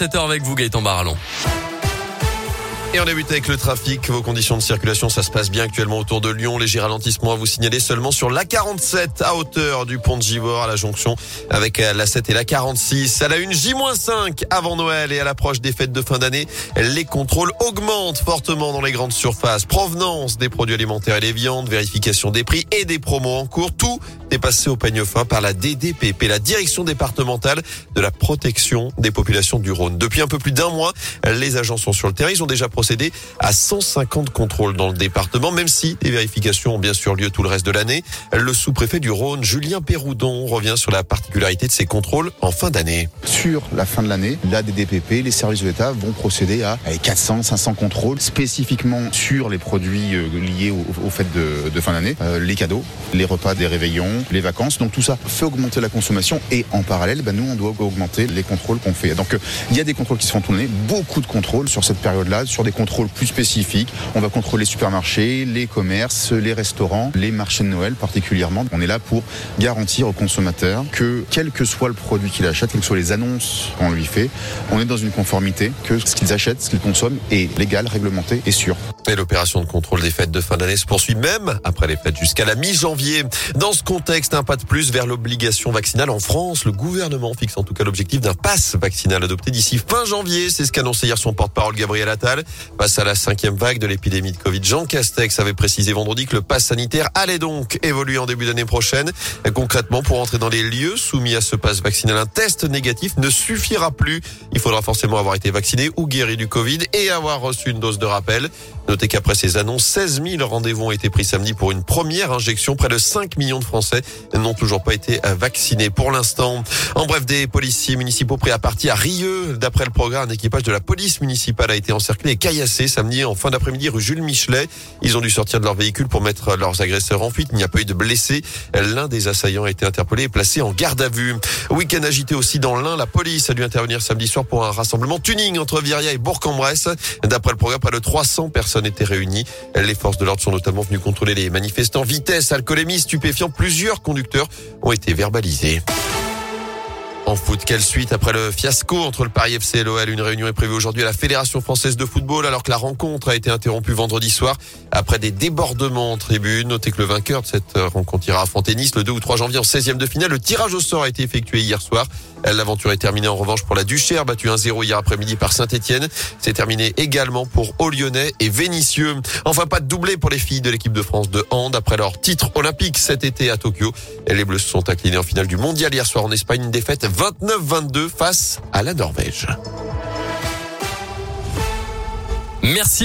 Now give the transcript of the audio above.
7h avec vous Gaëtan Barallon. Et on débute avec le trafic. Vos conditions de circulation, ça se passe bien actuellement autour de Lyon. Léger ralentissement à vous signaler seulement sur la 47 à hauteur du pont de Givor à la jonction avec la 7 et la 46. À la une J-5 avant Noël et à l'approche des fêtes de fin d'année, les contrôles augmentent fortement dans les grandes surfaces. Provenance des produits alimentaires et des viandes, vérification des prix et des promos en cours. Tout est passé au peigne fin par la DDPP, la direction départementale de la protection des populations du Rhône. Depuis un peu plus d'un mois, les agents sont sur le terrain. Ils ont déjà procédé à 150 contrôles dans le département, même si des vérifications ont bien sûr lieu tout le reste de l'année. Le sous-préfet du Rhône, Julien Péroudon, revient sur la particularité de ces contrôles en fin d'année. Sur la fin de l'année, la DDPP, les services de l'État vont procéder à 400, 500 contrôles spécifiquement sur les produits euh, liés aux fêtes de, fin d'année, euh, les cadeaux, les repas des réveillons, les vacances. Donc tout ça fait augmenter la consommation et en parallèle, ben, nous, on doit augmenter les contrôles qu'on fait. Donc euh, il y a des contrôles qui se font tourner, beaucoup de contrôles sur cette période-là, sur des contrôles plus spécifiques. On va contrôler les supermarchés, les commerces, les restaurants, les marchés de Noël particulièrement. On est là pour garantir aux consommateurs que quel que soit le produit qu'il achète, quelles que soient les annonces qu'on lui fait, on est dans une conformité que ce qu'ils achètent, ce qu'ils consomment est légal, réglementé et sûr. Et l'opération de contrôle des fêtes de fin d'année se poursuit même après les fêtes jusqu'à la mi-janvier. Dans ce contexte, un pas de plus vers l'obligation vaccinale en France. Le gouvernement fixe en tout cas l'objectif d'un pass vaccinal adopté d'ici fin janvier. C'est ce qu'a hier son porte-parole Gabriel Attal. Face à la cinquième vague de l'épidémie de Covid, Jean Castex avait précisé vendredi que le pass sanitaire allait donc évoluer en début d'année prochaine. Concrètement, pour entrer dans les lieux soumis à ce pass vaccinal, un test négatif ne suffira plus. Il faudra forcément avoir été vacciné ou guéri du Covid et avoir reçu une dose de rappel. Notez qu'après ces annonces, 16 000 rendez-vous ont été pris samedi pour une première injection. Près de 5 millions de Français n'ont toujours pas été vaccinés pour l'instant. En bref, des policiers municipaux prêts à partir à Rieux. D'après le programme, un équipage de la police municipale a été encerclé et caillassé samedi en fin d'après-midi rue Jules Michelet. Ils ont dû sortir de leur véhicule pour mettre leurs agresseurs en fuite. Il n'y a pas eu de blessés. L'un des assaillants a été interpellé et placé en garde à vue. Week-end agité aussi dans l'Ain. La police a dû intervenir samedi soir pour un rassemblement tuning entre Viria et Bourg-en-Bresse. D'après le programme, près de 300 personnes étaient réunis. Les forces de l'ordre sont notamment venues contrôler les manifestants. Vitesse, alcoolémie, stupéfiants. Plusieurs conducteurs ont été verbalisés. En foot, quelle suite après le fiasco entre le Paris FC et l'OL Une réunion est prévue aujourd'hui à la Fédération française de football alors que la rencontre a été interrompue vendredi soir après des débordements en tribune. Notez que le vainqueur de cette rencontre ira affronter Nice le 2 ou 3 janvier en 16e de finale. Le tirage au sort a été effectué hier soir. L'aventure est terminée en revanche pour la Duchère, battue 1-0 hier après-midi par Saint-Etienne. C'est terminé également pour Lyonnais et Vénitieux. Enfin, pas de doublé pour les filles de l'équipe de France de hand après leur titre olympique cet été à Tokyo. Les Bleus se sont inclinés en finale du mondial hier soir en Espagne. Une défaite 29-22 face à la Norvège. Merci.